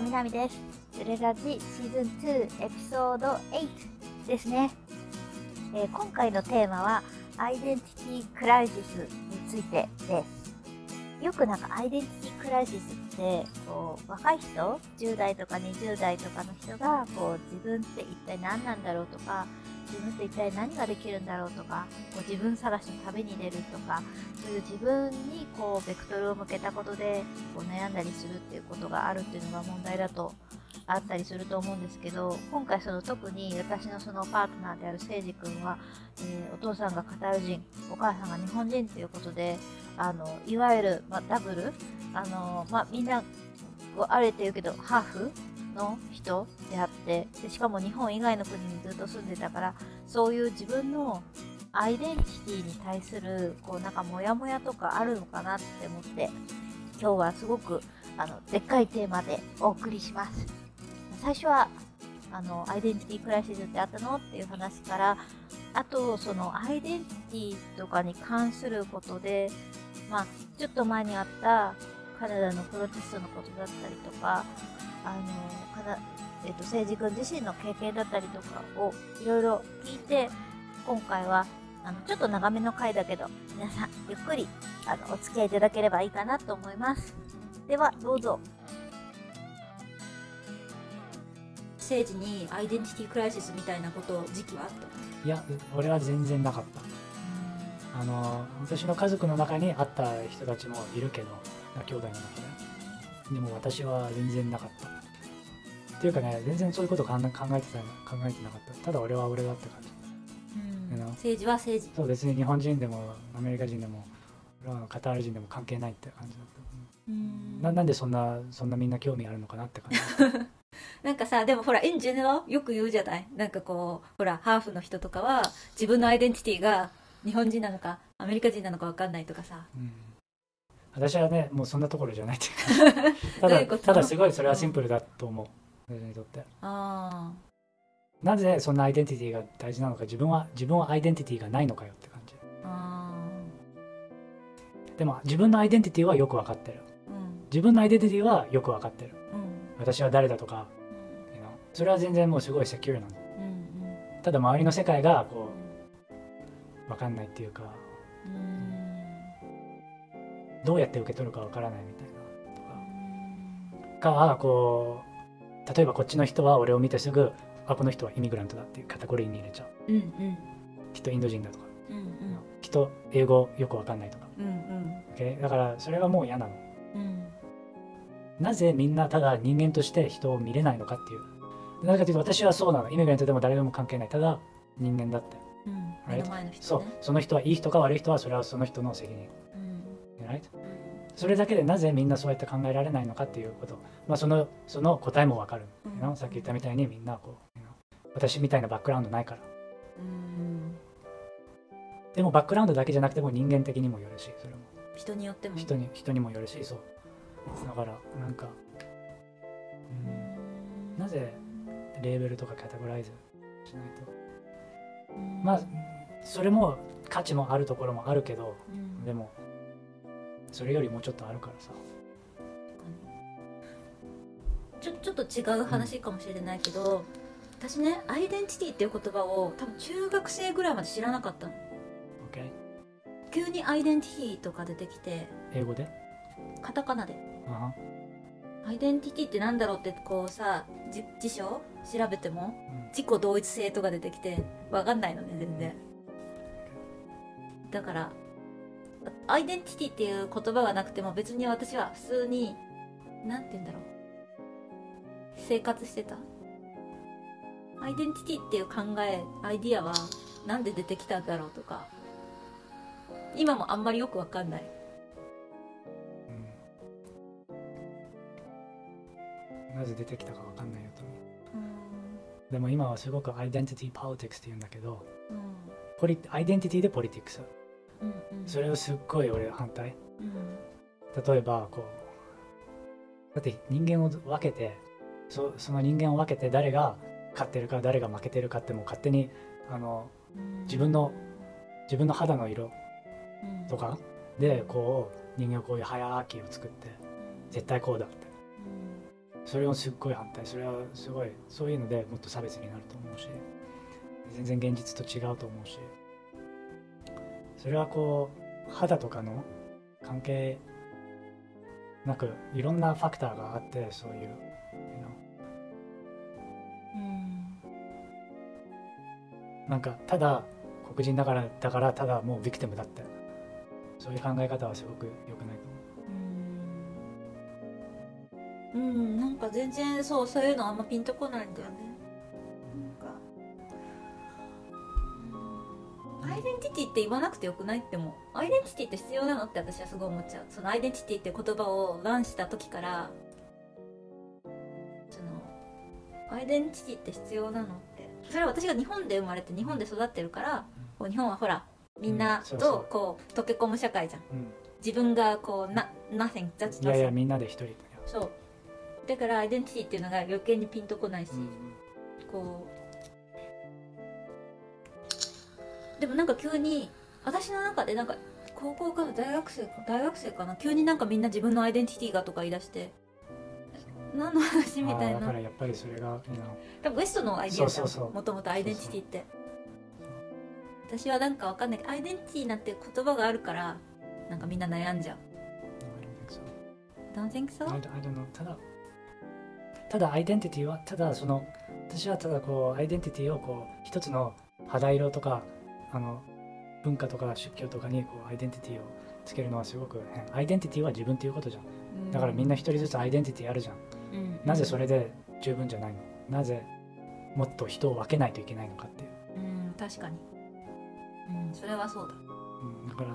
は、みなみです。ズレラジシーズン2エピソード8ですね。えー今回のテーマは、アイデンティティクライシスについてです。よくなんかアイデンティティクライシスって、こう、若い人、10代とか20代とかの人が、こう、自分って一体何なんだろうとか、自分って一体何ができるんだろうとか、こう自分探しの旅に出るとか、そういう自分にこうベクトルを向けたことでこう悩んだりするっていうことがあるっていうのが問題だとあったりすると思うんですけど今回その特に私のそのパートナーである誠司君は、えーお父さんがカタール人お母さんが日本人ということであのいわゆる、まあ、ダブルあの、まあ、みんなあれって言うけどハーフの人であってでしかも日本以外の国にずっと住んでたからそういう自分のアイデンティティに対するこうなんかモヤモヤとかあるのかなって思って今日はすごくあのでっかいテーマでお送りします。最初はあのアイデンティティクライシスってあったのっていう話からあとそのアイデンティティとかに関することでまあちょっと前にあったカナダのプロテストのことだったりとかあのかなえっと、政治君自身の経験だったりとかをいろいろ聞いて今回はあのちょっと長めの回だけど皆さんゆっくりあのお付き合いいただければいいかなと思います。ではどうぞ。政治にアイデンティティクライシスみたいなこと時期はあった？いや俺は全然なかった。あの私の家族の中にあった人たちもいるけど兄弟の中ででも私は全然なかったっていうかね全然そういうこと考え考えてた考えてなかった。ただ俺は俺だって感じ。うん。政治は政治。そう別に日本人でもアメリカ人でもカタール人でも関係ないって感じだった。うん。ななんでそんなそんなみんな興味あるのかなって感じ。なんかさでもほらエンジェネラよく言うじゃない？なんかこうほらハーフの人とかは自分のアイデンティティが日本人なのかアメリカ人なのか分かんないとかさ。うん。私はねもうそんなところじゃないって いうかただただすごいそれはシンプルだと思う私にとって。あなぜそんなアイデンティティが大事なのか自分は自分はアイデンティティがないのかよって感じ。でも自分のアイデンティティはよく分かってる。ーうん。自分のアイデンティティはよく分かってる。うん。私は誰だとか you know それは全然もうすごいセキュアなのうんただ周りの世界がこう分かんないっていうかうん。うんどうやって受け取るか分からないみたいな。とかかこう例えばこっちの人は俺を見てすぐあこの人はイミグラントだっていうカテゴリーに入れちゃう。うんうん。人インド人だとか。うんうん。人英語よく分かんないとか、うんうん。OK？だからそれはもう嫌なの。うん。なぜみんなただ人間として人を見れないのかっていう。なぜかというと私はそうなの。イミグラントでも誰でも関係ない。ただ人間だって。うん。目の前の人そう。ねその人はいい人か悪い人はそれはその人の責任。うん。Right? それだけでなぜみんなそうやって考えられないのかっていうこと、まあ、そのその答えもわかる、うん？さっき言ったみたいにみんなこう？私みたいなバックグラウンドないから。うん。でもバックグラウンドだけじゃなくても人間的にもよるしそれも。人によっても。人に人にもよるしそう。だからなんか、うん、なぜレーベルとかカテゴライズしないと？まあそれも価値もあるところもあるけどうん。でもそれよりもうちょっとあるからさ。ちょちょっと違う話かもしれないけど、私ねアイデンティティっていう言葉を多分中学生ぐらいまで知らなかったの。OK 急にアイデンティティとか出てきて英語で？カタカナで。あはアイデンティティってなんだろうってこうさじ辞書？調べてもうん。自己同一性とか出てきてわかんないのね全然。だからアイデンティティっていう言葉がなくても別に私は普通になんて言うんだろう生活してた。アイデンティティっていう考えアイディアはなんで出てきたんだろうとか。今もあんまりよくわかんない。うん。なぜ出てきたかわかんないよとでも今はすごくアイデンティティポリティクスって言うんだけどポリアイデンティティでポリティクス。うんうんそれをすっごい俺反対。うん。例えばこうだって人間を分けてそその人間を分けて誰が勝ってるか誰が負けてるかってもう勝手にあのうん。自分の自分の肌の色うん。とかでこう人間をこういうハイアーキーを作って絶対こうだって。それをすっごい反対。それはすごいそういうのでもっと差別になると思うし全然現実と違うと思うしそれはこう肌とかの関係なくいろんなファクターがあってそういうなんかただ黒人だからだからただもうビクティムだって。そういう考え方はすごく良くないと思うん、うん、なんか全然そうそういうのあんまピンとこないんだよねイデンティティって言わなくてよくない？って思う。アイデンティティって必要なの？って私はすごい思っちゃう。そのアイデンティティって言葉をランした時からそのアイデンティティって必要なのって。それは私が日本で生まれて日本で育ってるからこう日本はほらみんなとこう溶け込む社会じゃん。う、自分がこうな nothing いやいやみんなで一人そう。だからアイデンティティっていうのが余計にピンとこないし、うんこでもなんか急に私の中でなんか高校から大学生か大学生かな？急になんかみんな自分のアイデンティティがとか言い出して何の話みたいな。だからやっぱりそれが、多分ウエストのアイデアじゃそうそうそう。んもともとアイデンティティって。私はなんかわかんないけどアイデンティティなんて言葉があるからなんかみんな悩んじゃう。don't think so. Don't think so? I don't, I don't know ただただアイデンティティはただその私はただこうアイデンティティをこう一つの肌色とかあの文化とか宗教とかにこうアイデンティティをつけるのはすごく変アイデンティティは自分っていうことじゃん。だからみんな一人ずつアイデンティティあるじゃん。うん。なぜそれで十分じゃないの？なぜもっと人を分けないといけないのかっていう、うん確かに。うんそれはそうだ。うん、だから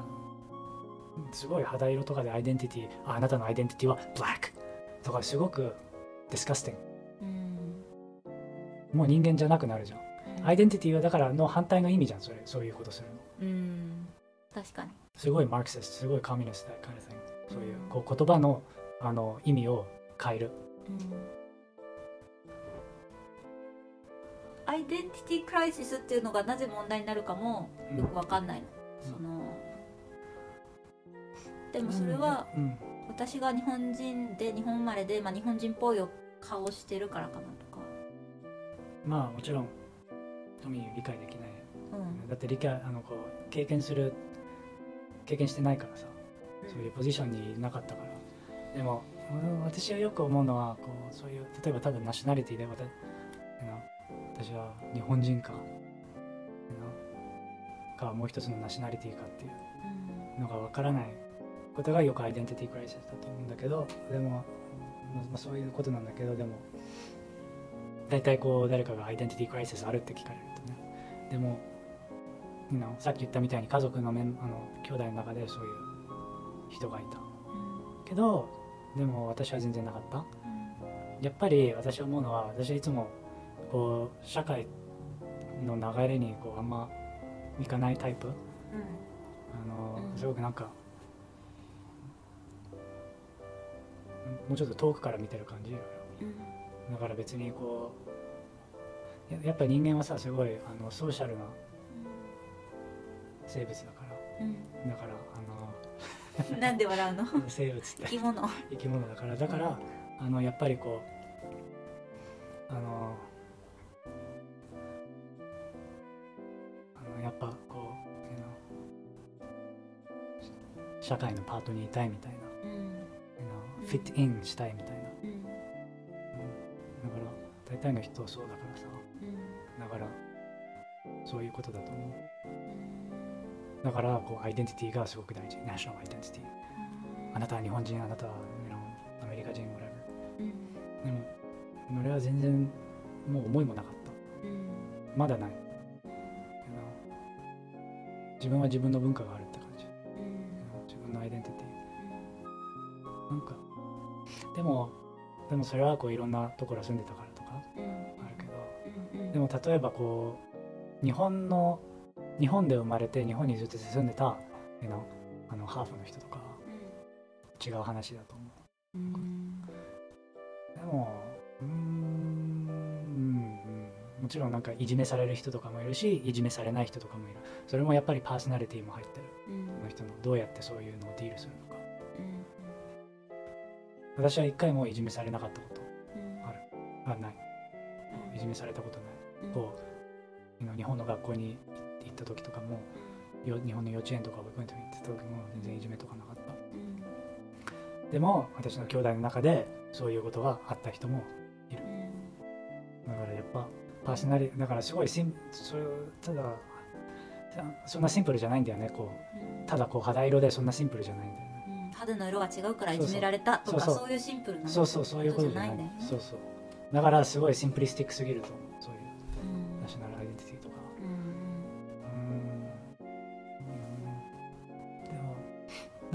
すごい肌色とかでアイデンティティああなたのアイデンティティはブラックとかすごくディスカスティンうんもう人間じゃなくなるじゃんアイデンティティはだからの反対の意味じゃんそれ。そういうことするの。うん。確かに。すごいマークシスす。ごいコミュニスト kind of thing そういうこう言葉のあの意味を変える。アイデンティティクライシスっていうのがなぜ問題になるかもよくわかんないの、うん。そのでもそれはうん。私が日本人で日本生まれで、まあ、日本人っぽい顔してるからかなとか。まあもちろんトミー理解できない。うん。だって理解あのこう経験する経験してないからさ。そういうポジションにいなかったから。でもうん私はよく思うのはこうそういう例えばただナショナリティで私は日本人かかもう一つのナショナリティかっていうのがわからない。ことがよくアイデンティティクライシスだと思うんだけどでも、まあ、そういうことなんだけどでも大体こう誰かがアイデンティティクライシスあるって聞かれるでもさっき言ったみたいに家族の面あの兄弟の中でそういう人がいた。けどでも私は全然なかった。やっぱり私は思うのは私はいつもこう社会の流れにこうあんまいかないタイプ。あの、うん。すごくなんかもうちょっと遠くから見てる感じ。だから別にこうややっぱり人間はさすごいあのソーシャルな生物だから。だからあ なんで笑うの？の 生物って。生き物。生き物だから。だからあのやっぱりこうあのあのやっぱこう社会のパートにいたいみたいな。うん。フィットインしたいみたいな。うん。だから大体の人はそうだからそういうことだと思う。だからこうアイデンティティがすごく大事。ナショナルアイデンティティあなたは日本人あなたはアメリカ人 whatever でも俺は全然もう思いもなかった。まだない。自分は自分の文化があるって感じ。you know 自分のアイデンティティ。なんかでもでもそれはこういろんなところ住んでたからとかあるけど。でも例えばこう日本の日本で生まれて日本にずっと住んでた know あのハーフの人とか違う話だと思う。でもうーんうんうん。もちろんなんかいじめされる人とかもいるしいじめされない人とかもいる。それもやっぱりパーソナリティも入ってる。その人のどうやってそういうのをディールするのか。私は一回もいじめされなかったことはない。いじめされたことない。こう今日本の学校に行った時とかもよ日本の幼稚園とか保育園とか行ってた時も全然いじめとかなかった。でも私の兄弟の中でそういうことがあった人もだからやっぱパーソナリだからすごいシンそれただそんなシンプルじゃないんだよね。こうただこう肌色でそんなシンプルじゃないんだよね。肌の色が違うからいじめられたとかそういうシンプルなそうそうそういうことじゃない。じゃないんだよね。そうそう。だからすごいシンプリスティックすぎると思う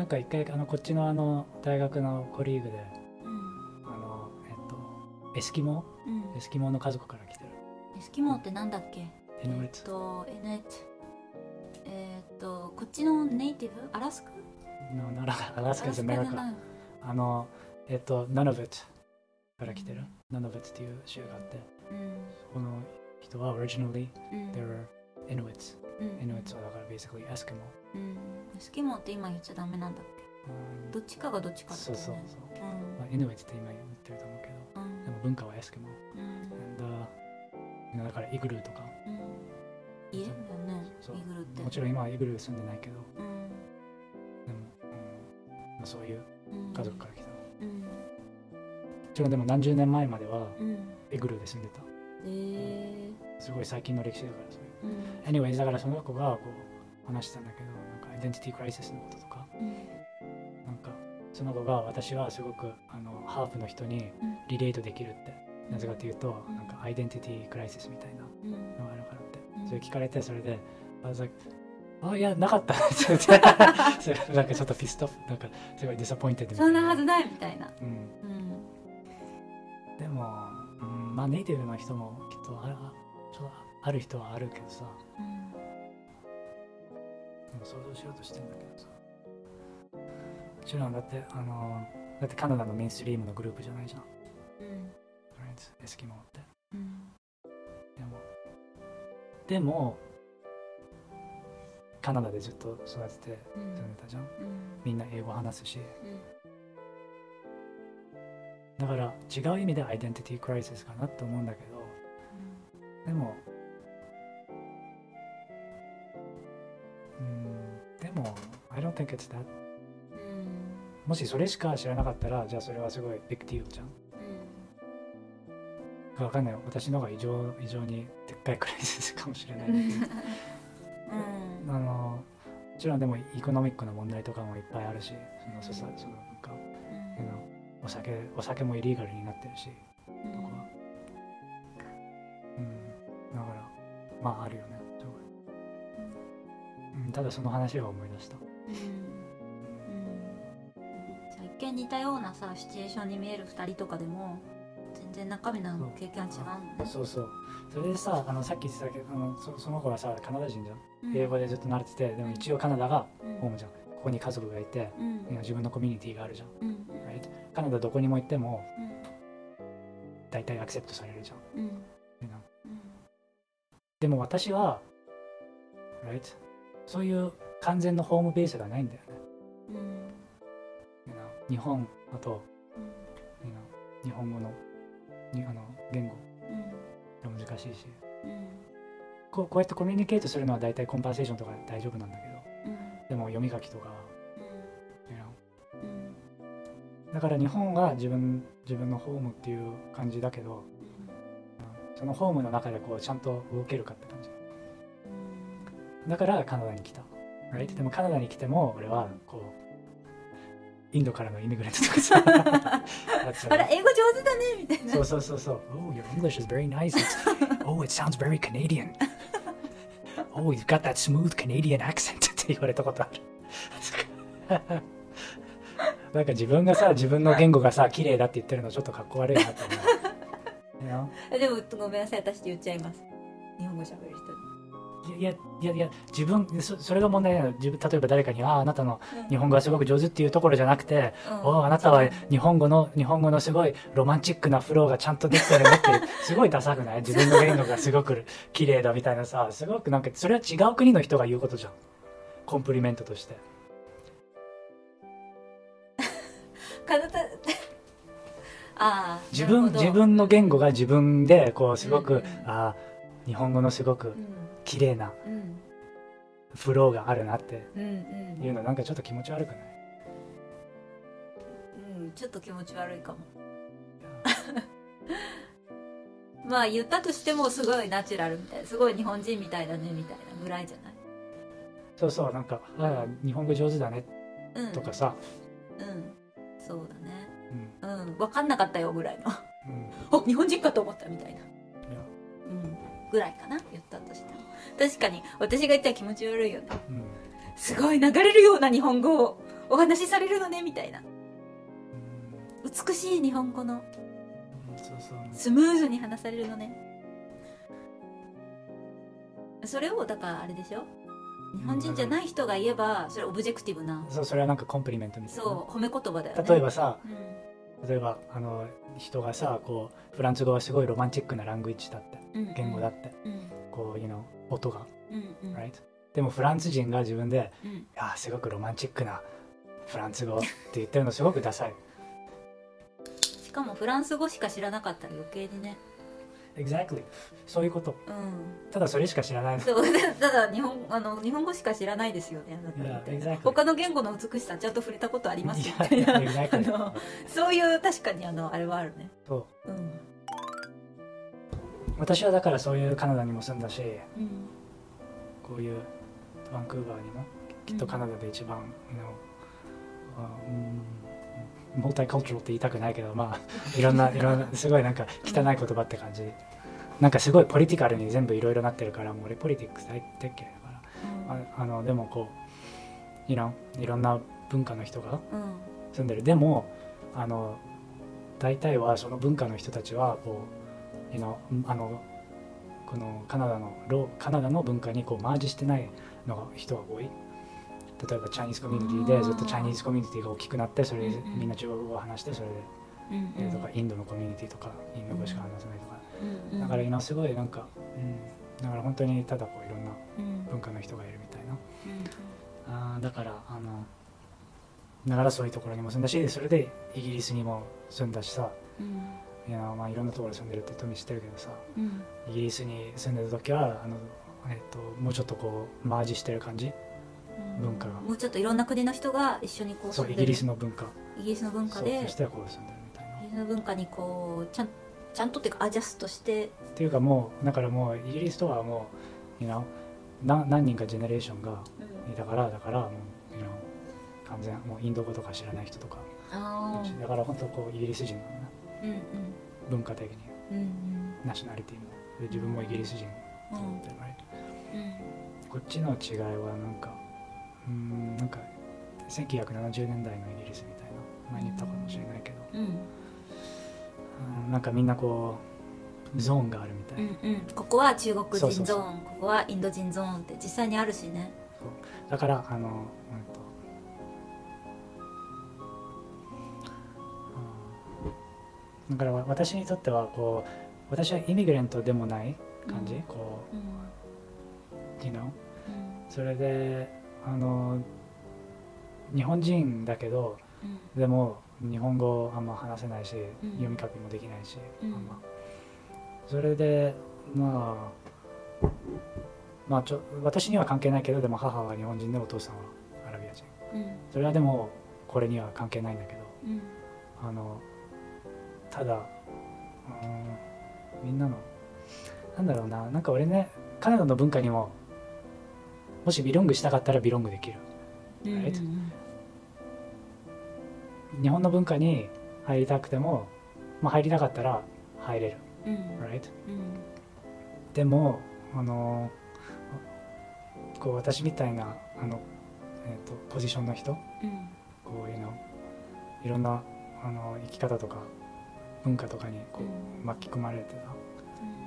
なんか一回あのこっちのあの大学のコリーグでうん。あのえっとエスキモうん。エスキモの家族から来てる。エスキモーってなんだっけ？イヌイッえっとえーっとこっちのネイティブ？アラスカ？のアラスカじゃないあのえっとナノベットから来てる。ナノベットっていう州があってうん。この人は originally うん。they were Inuits うん。Inuits はだから basically Eskimo うんエスキモーって今言っちゃダメなんだっけうん。どっちかがどっちかだそうそうそう。ねまあ、Inuit って今言ってると思うけど。うん。でも文化はエスキモうん。uh だ。からイグルーとか。うん。だよね。イグルって。もちろん今はイグルー住んでないけど。うん。でも、うん。まあ、そういううん。家族から来た。のうん。もちろんでも何十年前まではうん。イグルーで住んでた。え。すごい最近の歴史だからそういうーうん。Anyways だからその子がこう話してたんだけどイデンティティクライシスのこととか。うん。なんかその子が私はすごくあのハーフの人にうん。リレートできるってなぜかというとうん。なんかアイデンティティクライシスみたいなうんのがあるからって。うん。それ聞かれてそれで「ああいやなかった」それなんかちょっとピストなんかすごいディサポインテッそんなはずないみたいな。うん。うん。でも、うん、まあネイティブの人もきっとああちょっとある人はあるけどさうんうん想像しようとしてんだけどさ。もちろんだってあのだってカナダのメインストリームのグループじゃないじゃん。うん。エスキモって。うん。でもでもカナダでずっと育ててうん。住んでたじゃん。うん。みんな英語話すし。うん。だから違う意味でアイデンティティクライシスかなって思うんだけど。でも think it's that うん。もしそれしか知らなかったらじゃあそれはすごいビッグディールじゃん。うん。わかんない私の方が異常異常にでっかいクライシスかもしれない。うん。あのもちろんでもイコノミックな問題とかもいっぱいあるしそのそさそのなんかあのお酒お酒もイリーガルになってるしうん。とか。うん。だからまああるよね。すごい、うん、ただその話は思い出したうんじゃあ一見似たようなさシチュエーションに見える2人とかでも全然中身の経験は違うのねそうそう。それでさあのさっき言ってたけどあのそその子はさカナダ人じゃん。うん。英語でずっと慣れててでも一応カナダがうん。ホームじゃん。ここに家族がいてうん。自分のコミュニティがあるじゃん。うん？カナダどこにも行ってもうん大体アクセプトされるじゃん。うん。でも私は right? そういう完全のホームベースがないんだよ日本あと you know 日本語のにあの言語。うん。が難しいし。うん。こうこうやってコミュニケートするのは大体コンバーセーションとか大丈夫なんだけど。うん。でも読み書きとか、うん。だから日本が自分自分のホームっていう感じだけどそのホームの中でこうちゃんと動けるかって感じ。だからカナダに来た、right? でもカナダに来ても俺はこうインドからのイミグレントとかさ あら英語上手だねみたいなそうそうそうそう。Oh, your English is very nice. Oh, it sounds very Canadian. Oh, you've got that smooth Canadian accent って言われたことある。なんか自分がさ、自分の言語がさ、綺麗だって言ってるのちょっとかっこ悪いなって思う。でもごめんなさい私言っちゃいます日本語喋る人いやいやいや自分そそれが問題なの。自分例えば誰かに「あああなたのに日本語はすごく上手」っていうところじゃなくて「うん。おおあなたは日本語の日本語のすごいロマンチックなフローがちゃんとできてるね」って すごいダサくない？自分の言語がすごく綺麗だみたいなさすごくなんかそれは違う国の人が言うことじゃん。コンプリメントとして。体 ああ自分自分の言語が自分でこうすごく、うんうん。あー日本語のすごくうん。綺麗なうん。フローがあるなってうんうん。いうのなんかちょっと気持ち悪くない？うんちょっと気持ち悪いかも。まあ言ったとしてもすごいナチュラルみたいなすごい日本人みたいだねみたいなぐらいじゃない？そうそうなんかああ日本語上手だねうん。とかさ、うん。そうだね。うん。うん。分かんなかったよぐらいの。うん。あ日本人かと思ったみたいな。うんぐらいかな言ったとしても。確かに私が言ったら気持ち悪いよね。うん。すごい流れるような日本語をお話しされるのねみたいな。美しい日本語の。スムーズに話されるのね。それをだからあれでしょ？日本人じゃない人が言えばそれ objective な。そうそれはなんか compliment みたいな。そう褒め言葉だよね。例えばさう例えばあの人がさこうフランス語はすごいロマンチックな language だって言語だって、うん。こうが、うんうん。Right? でもフランス人が自分でうん。いやすごくロマンチックなフランス語って言ってるのすごくダサい。しかもフランス語しか知らなかったら余計にね exactly. そういうこと。うん。ただそれしか知らない。のそうただ日本あの日本語しか知らないですよねあなたみたいな Yeah. 他の言語の美しさちゃんと触れたことありますみいたいなやいや exactly あのそういう確かにあのあれはあるね。そう。うん。私はだからそういうカナダにも住んだしうん。こういうバンクーバーにもきっとカナダで一番、know あうん、モルタイカルチャルって言いたくないけどまあいろんな いろんなすごいなんか汚い言葉って感じ。なんかすごいポリティカルに全部いろいろなってるからもう俺ポリティックス大っ嫌いだからああのでもこういろんいろんな文化の人がうん。住んでる。でもあの大体はその文化の人たちはこう you know あのこのカナダのロカナダの文化にこうマージしてないのが人が多い例えばチャイニーズコミュニティでずっとチャイニーズコミュニティが大きくなってそれでうん。うんみんな中国語を話してそれで、うんえーとかインドのコミュニティとかインド語しか話せないとか。うんうん。だから今すごいなんか、うん、だから本当にただこういろんなうん。文化の人がいるみたいな。あーだからあのだからそういうところにも住んだしそれでイギリスにも住んだしさ。うん。いやまあいろんなところに住んでるって富知ってるけどさ。うん。イギリスに住んでた時はあの、えっともうちょっとこうマージしてる感じ文化が。もうちょっといろんな国の人が一緒にこうそうイギリスの文化。イギリスの文化そうでとしてはこう住んでるみたいな。イギリスの文化にこうちゃんちゃんとっていうかアジャストして。っていうかもうだからもうイギリスとはもう you know な何人かジェネレーションがいたからだからもう you know 完全もうインド語とか知らない人とか。あだから本当こうイギリス人なのねうんうん。文化的に。うんうん。ナショナリティも。で自分もイギリス人と思って？うん。こっちの違いはなんかうーんなんか1970年代のイギリスみたいな前に言ったかもしれないけど、うん。うん。なんかみんなこうゾーンがあるみたいな、うんうん。ここは中国人ゾーンここはインド人ゾーンって実際にあるしね。だからあの、うんとうん。だから私にとってはこう私はイミグレントでもない感じ、うん。こうん。う you know うん。それであの日本人だけどうん。でも日本語あんま話せないし、うん。読み書きもできないし、うん。あんま。それでまあまあちょ私には関係ないけどでも母は日本人でお父さんはアラビア人。うん。それはでもこれには関係ないんだけどうん。あのただうんみんなのなんだろうななんか俺ねカナダの文化にももしビロングしたかったらビロングできる。日本の文化に入りたくても、まあ、入りたかったら入れる、うん。Right? うん。でもあのこう私みたいなあの、えー、とポジションの人うん。こういうのいろんなあの生き方とか文化とかにこう巻き込まれてた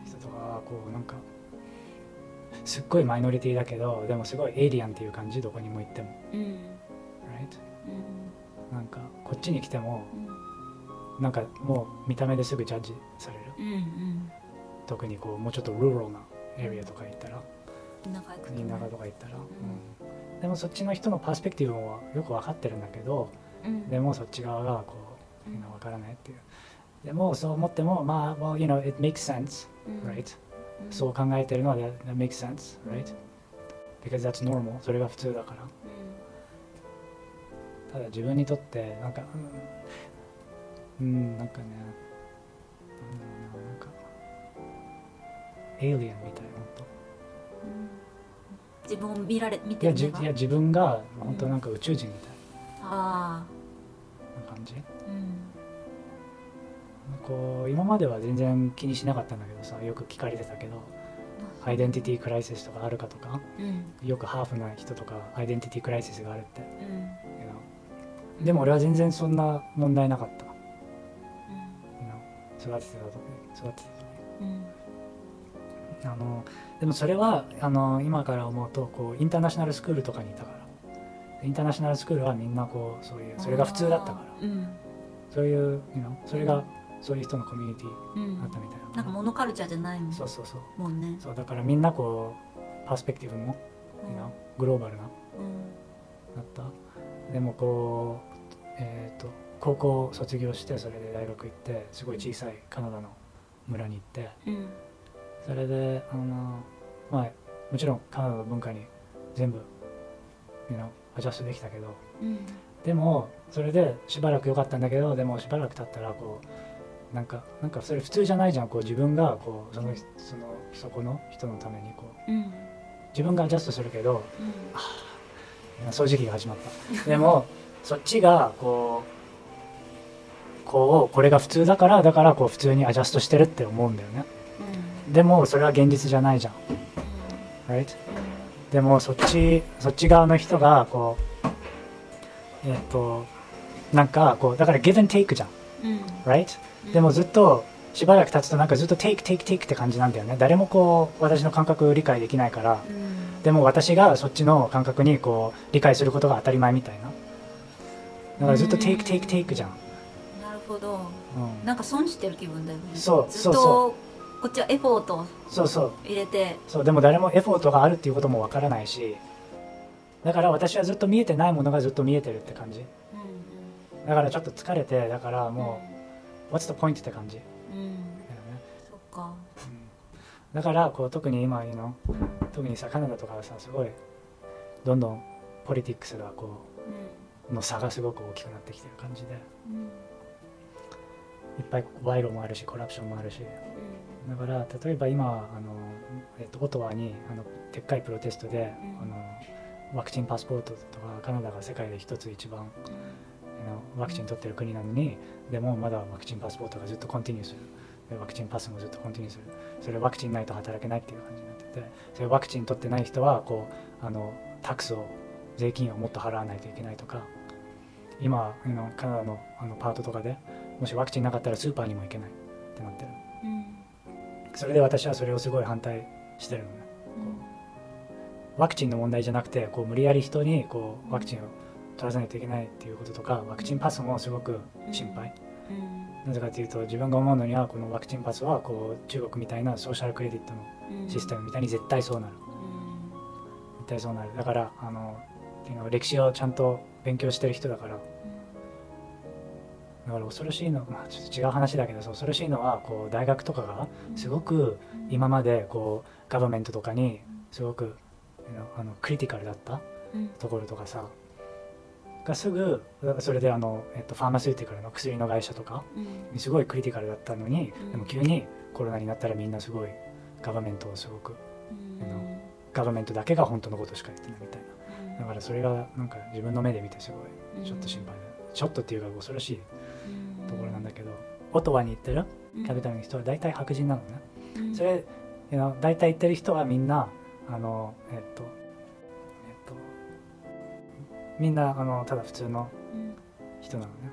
人とかはこうなんかすっごいマイノリティだけどでもすごいエイリアンっていう感じどこにも行っても、うん。Right? なんかこっちに来てもなんかもう見た目ですぐジャッジされる。うんうん。特にこうもうちょっとルーラルなエリアとか行ったら田舎とか行ったら、うん。でもそっちの人のパースペクティブもよく分かってるんだけどうん。でもそっち側がこう分からないっていう。でもそう思ってもまあ well you know it makes sense うん。right? うんそう考えてるのは that, that makes sense right? Because that's normal. それが普通だから。ただ自分にとってなんかうん、うん、なんかねなんだろうななんかエイリアンみたい本当うん。自分を見られ見いやてるのが？じいや自分が本当なんか宇宙人みたいあな感じ、あうんこう今までは全然気にしなかったんだけどさよく聞かれてたけどアイデンティティクライシスとかあるかとかうん。よくハーフな人とかアイデンティティクライシスがあるって。うん。でも俺は全然そんな問題なかった、you know 育ててた時育ててた時うん。あのでもそれはあの今から思うとこうインターナショナルスクールとかにいたから。インターナショナルスクールはみんなこうそういうそれが普通だったから。うん。そういう you know それがそういう人のコミュニティうん。だったみたいな、なんかモノカルチャーじゃないもん。そうそうそう。もんね。そうだからみんなこうパースペクティブも、you know グローバルなうん。だった。でもこうえっ、と高校卒業してそれで大学行ってすごい小さいカナダの村に行ってうん。それであのまあもちろんカナダの文化に全部 you know アジャストできたけどうん。でもそれでしばらく良かったんだけどでもしばらく経ったらこうなんかなんかそれ普通じゃないじゃん。こう自分がこうそのそのそこの人のためにこう。うん自分がアジャストするけどうん。掃除機が始まった。でもそっちがこうこうこれが普通だからだからこう普通にアジャストしてるって思うんだよね。でもそれは現実じゃないじゃん。Right? でもそっちそっち側の人がこうえっとなんかこうだから give and take じゃんうん right? でもずっとしばらく経つとなんかずっと take take take って感じなんだよね。誰もこう私の感覚を理解できないからうん。でも私がそっちの感覚にこう理解することが当たり前みたいな。だからずっとうん。take take take じゃん、なるほど。うん、なんか損してる気分だよね。そうずっそう。そとこっちはエフォートをそうそう。入れて。そうでも誰もエフォートがあるっていうこともわからないし。だから私はずっと見えてないものがずっと見えてるって感じ。うんだからちょっと疲れてだからもう What's the point って感じ。うん。そっか。うん、だからこう特に今いうの特にさカナダとかはさすごいどんどんポリティックスがこうん。うの差がすごく大きくなってきてる感じで。うん。いっぱい賄賂もあるしコラプションもあるし。だから例えば今あの、えっと、オトワにあのでっかいプロテストで、うん。あのワクチンパスポートとかカナダが世界で一つ一番あのワクチン取ってる国なのにでもまだワクチンパスポートがずっとコンティニューする。ワクチンパスもずっとコンティニューする。それワクチンないと働けないっていう感じになってて。それワクチン取ってない人はこうあのタクスを税金をもっと払わないといけないとか。今あのカナダのあのパートとかでもしワクチンなかったらスーパーにも行けないってなってる。うん。それで私はそれをすごい反対してるのねワクチンの問題じゃなくてこう無理やり人にこうワクチンを取らせないといけないっていうこととかワクチンパスもすごく心配、うん。なぜかというと自分が思うのにはこのワクチンパスはこう中国みたいなソーシャルクレディットのうん。システムみたいに絶対そうなる。絶対そうなる。だからあの歴史をちゃんと勉強してる人だから。だから恐ろしいの、まあ、ちょっと違う話だけど恐ろしいのはこう大学とかがすごく今までこうガバメントとかにすごくあのクリティカルだったうん。ところとかさがすぐそれであの、えっと、ファーマスーティカルの薬の会社とかうん。にすごいクリティカルだったのに、うん。でも急にコロナになったらみんなすごいガバメントをすごくうん。ガバメントだけが本当のことしか言ってないみたいな。だからそれがなんか自分の目で見てすごいちょっと心配だ、ちょっとっていうか恐ろしいところなんだけど、オトワに行ってるキャピタルの人は大体白人なのね、うん。それ大体行ってる人はみんなあのえっとえっとみんなあのただ普通のうん人なのね。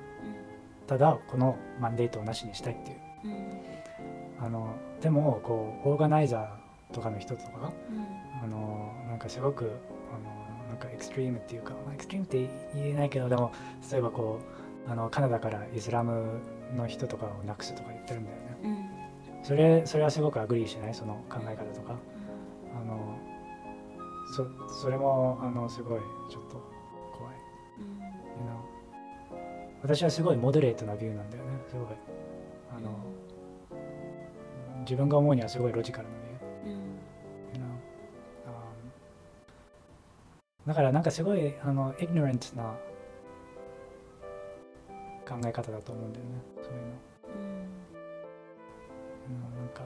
ただこの mandate をなしにしたいっていう。うんあのでもこう organizer とかの人とかうん。あのなんかすごくあのなんか extreme っていうか、まあ extreme って言えないけどでも例えばこうあのカナダからイスラムの人とかをなくすとか言ってるんだよね。うん。それそれはすごく agree しない？その考え方とか。あのそそれもあのすごいちょっと私はすごいモデレートなビューなんだよね。すごい。あの自分が思うにはすごいロジカルな理由うん。だからなんかすごいあの ignorant な考え方だと思うんだよね。そういうの、うん、なんか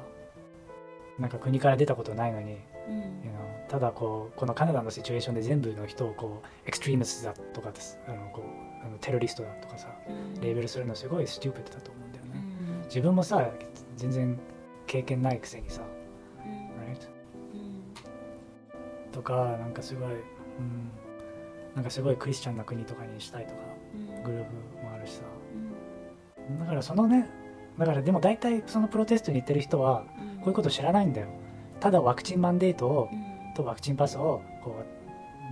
なんか国から出たことないのに、うん。You know, ただこうこのカナダのシチュエーションで全部の人をこうエクストリームスだとかです。あのこうあのテロリストだとかさうんレーベルするのすごいスチューピッドだと思うんだようね、ん。自分もさ全然経験ないくせにさ、うん。right? うん。とかなんかすごい、うん、なんかすごいクリスチャンな国とかにしたいとかうん。グループもあるしさ。うん。だからそのねだからでも大体そのプロテストに行ってる人はうん。こういうこと知らないんだよ。ただワクチンマンデートをうん。とワクチンパスをこ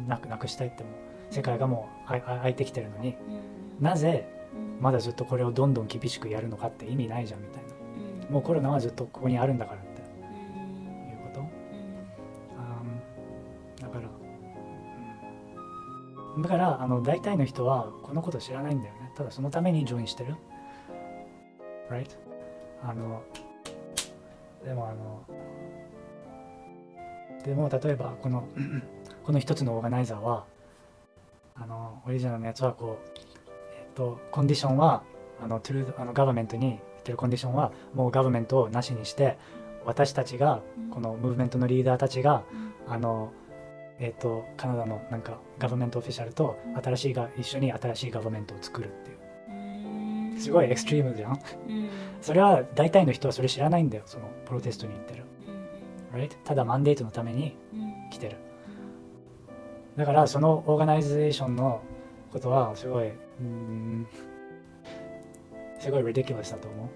うなくなくしたいっても世界がもうああ空いてきてるのにうん。なぜうん。まだずっとこれをどんどん厳しくやるのかって意味ないじゃんみたいな。うん。もうコロナはずっとここにあるんだからってうん。いうこと？だから、うん。だからあの大体の人はこのこと知らないんだよね。ただそのためにジョインしてる。Right あのでもあのでも例えばこの この一つのオーガナイザーはあのオリジナルのやつはこうえっとコンディションはあのトゥルーあのガバメントに言ってるコンディションはもうガバメントをなしにして私たちがこのムーブメントのリーダーたちがあのえっ、とカナダのなんか government official と新しいが一緒に新しい government を作るっていう。うんすごい extreme じゃん。うん。それは大体の人はそれ知らないんだよその protest に行ってる、うん right? ただ mandate のためにうん来てるだからその organization のことはすごいうんすごい ridiculous だと思う、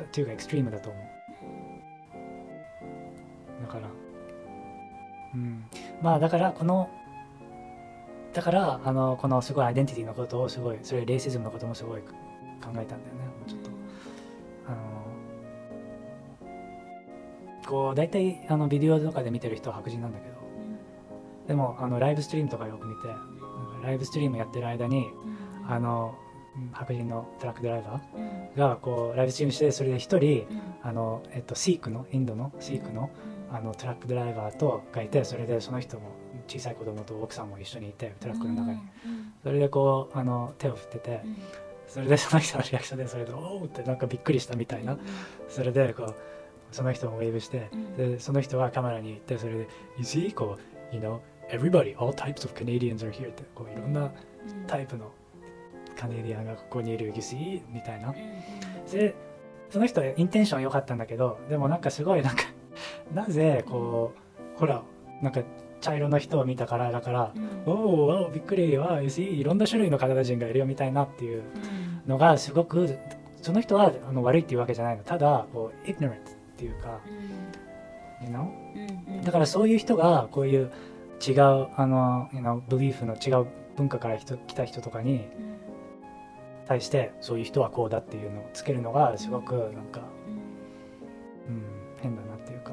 right? いうかエクストリームだと思う。だからうん。まあだからこのだからあのこのすごいアイデンティティのことをすごいそれレイシズムのこともすごい考えたんだよね。こう大体あのビデオとかで見てる人は白人なんだけど。でもあのライブストリームとかよく見てライブストリームやってる間にあのうん白人のトラックドライバーがこうライブストリームしてそれで一人あの、えっと、シークのインドのシークのあのトラックドライバーとがいてそれでその人も小さい子供と奥さんも一緒にいてトラックの中に。それでこうあの手を振っててそれでその人のリアクションでそれで「おお!」ってなんかびっくりしたみたいな。それでこうその人もウェーブしてでその人はカメラに行ってそれで「You see?」こう「You know everybody all types of Canadians are here」ってこういろんなタイプのカネディアンがここにいる「You see?」みたいな。でその人はインテンション良かったんだけどでもなんかすごいなんか なぜこうほらなんか茶色の人を見たからだから「おおわおびっくりわいろんな種類のカナダ人がいるよ」みたいなっていうのがすごくその人はあの悪いっていうわけじゃないの。ただこう ignorant っていうか、you know? だからそういう人がこういう違うあの、you know, ブリーフの違う文化から人来た人とかに対してそういう人はこうだっていうのをつけるのがすごくなんか、うん、変だなっていうか、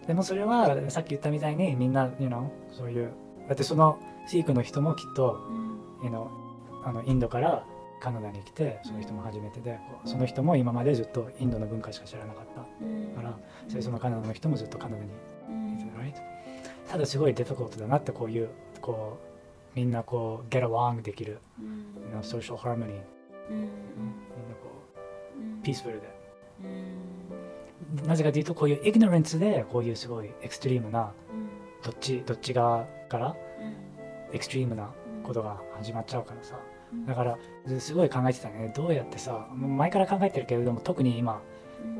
うん。でもそれはさっき言ったみたいにみんな、you know, そういうだってそのシークの人もきっと、you know, あのインドからカナダに来てその人も初めてでその人も今までずっとインドの文化しか知らなかったからそれでそのカナダの人もずっとカナダにいて right? ただすごいディフィコルトだなってこういうこうみんなこう get along できる you know, social harmony みんなこうピースフルでなぜかというとこういう ignorance でこういうすごいエクストリームなどっちどっち側からエクストリームなことが始まっちゃうからさだからすごい考えてたね。どうやってさ前から考えてるけれども特に今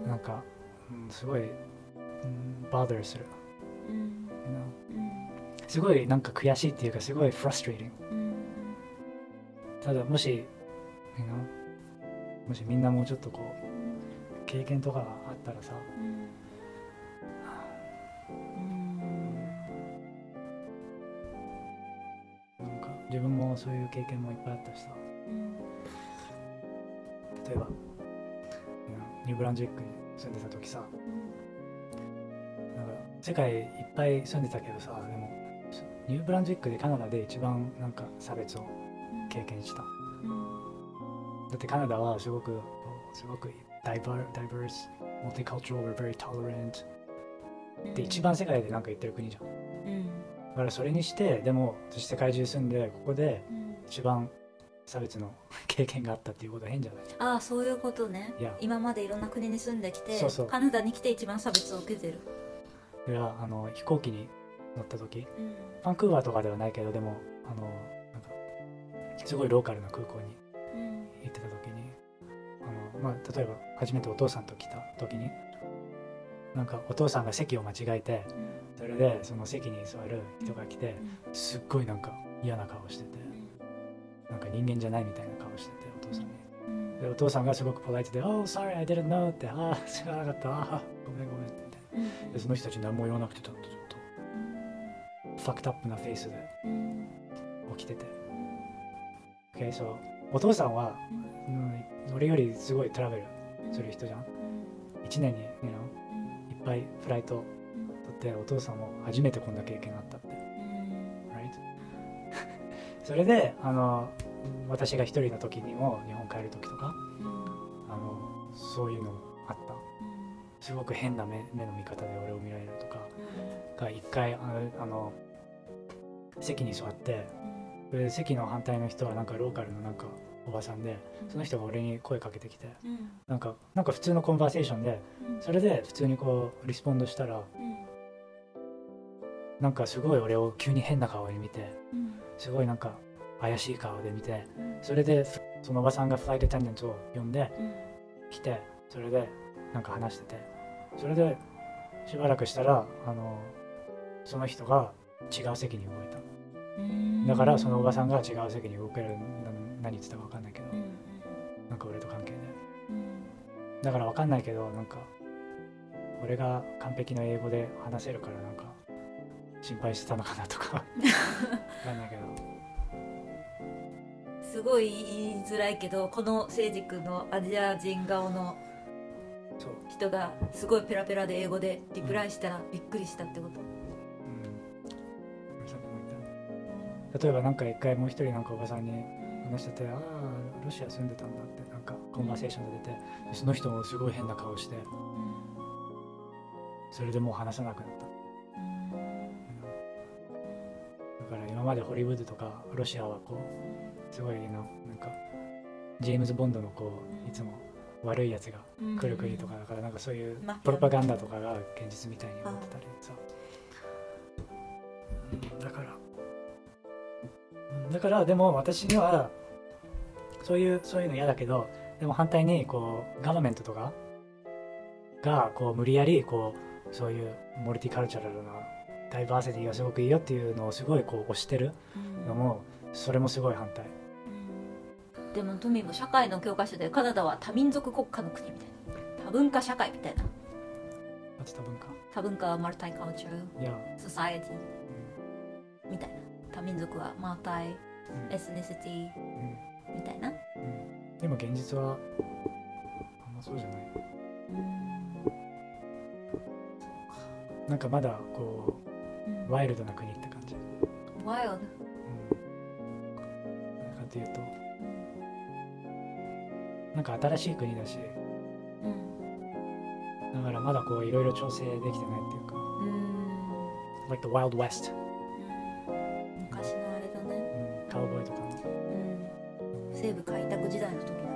なんか、うん、すごい、うん、bother する、you know すごいなんか悔しいっていうかすごい frustrating ただもし、もしみんなもうちょっとこう経験とかがあったらさ自分もそういう経験もいっぱいあったしさ。例えばニューブランジックに住んでた時さ。なんか世界いっぱい住んでたけどさでもニューブランジックでカナダで一番なんか差別を経験した、だってカナダはすごくすごく diver- diverse multicultural we're very tolerant って一番世界でなんか言ってる国じゃんからそれにしてでも私世界中住んでここでうん。一番差別の 経験があったっていうことは変じゃない？ああそういうことね。いや。今までいろんな国に住んできてカナダに来て一番差別を受けてる、いやあの飛行機に乗った時うん。バンクーバーとかではないけどでもあのなんかすごいローカルな空港にうん。行ってた時にあの、まあ、例えば初めてお父さんと来た時になんかお父さんが席を間違えてそれでその席に座る人が来てすっごいなんか嫌な顔しててなんか人間じゃないみたいな顔しててお父さんに。うん。でお父さんがすごくポライトで「Oh sorry I didn't know」って「ああ知らなかった。ああごめんごめん」ってでその人たち何も言わなくてちょっとちょっと。ファクトアップなフェイスでうん。起きてて。OK そうお父さんは、うん、俺よりすごいトラベルする人じゃん。1年に、you know いっぱいフライト取ってお父さんも初めてこんな経験があったって、right? それであの私が一人の時にも日本帰る時とかあのそういうのもあった。すごく変な目目の見方で俺を見られるとかが一回あのあの席に座ってそれで席の反対の人はなんかローカルのなんかおばさんでその人が俺に声かけてきてなんかなんか普通のコンバーセーションでそれで普通にこうリスポンドしたらなんかすごい俺を急に変な顔に見てすごいなんか怪しい顔で見てそれでそのおばさんがフライトアテンデントを呼んで来てそれでなんか話しててそれでしばらくしたらあのその人が違う席に動いた。だからそのおばさんが違う席に動けるな何言ってたか分かんないけどなんか俺と関係でだから分かんないけどなんか俺が完璧な英語で話せるからなんか心配してたのかなとか。分かんないけど。すごい言いづらいけどこの聖司君のアジア人顔の人がすごいペラペラで英語でリプライしたらびっくりしたってこと、うん、例えばなんか一回もう一人なんかおばさんに話してて「ああロシア住んでたんだ」ってなんかコンバーセーションで出てでその人もすごい変な顔してそれでもう話さなくなったから今までホリウッドとかロシアはこうすごいななんかジェームズ・ボンドのこういつも悪いやつが来る国とかだからなんかそういうプロパガンダとかが現実みたいに思ってたりさ。うんだから。うんだからでも私にはそういうそういうの嫌だけどでも反対にこうガバメントとかがこう無理やりこうそういうモルティカルチャラルなダイバーシティがすごくいいよっていうのをすごいこう推してるのもそれもすごい反対。でもトミーも社会の教科書でカナダは多民族国家の国みたいな。多文化社会みたいな。多文化。多文化はマルタイカルチャーいや、ソサエティ。みたいな。多民族はマルタイうん。エスニシティ。うん。みたいな。うん。でも現実はあんまそうじゃない。なんかまだこうワイルドな国って感じ、ワイルド。うん、なんかっていうとなんか新しい国だしだからまだこういろいろ調整できてないっていうか like the Wild West、昔のあれだね。うん、カウボーイとかの。西部開拓時代の時。の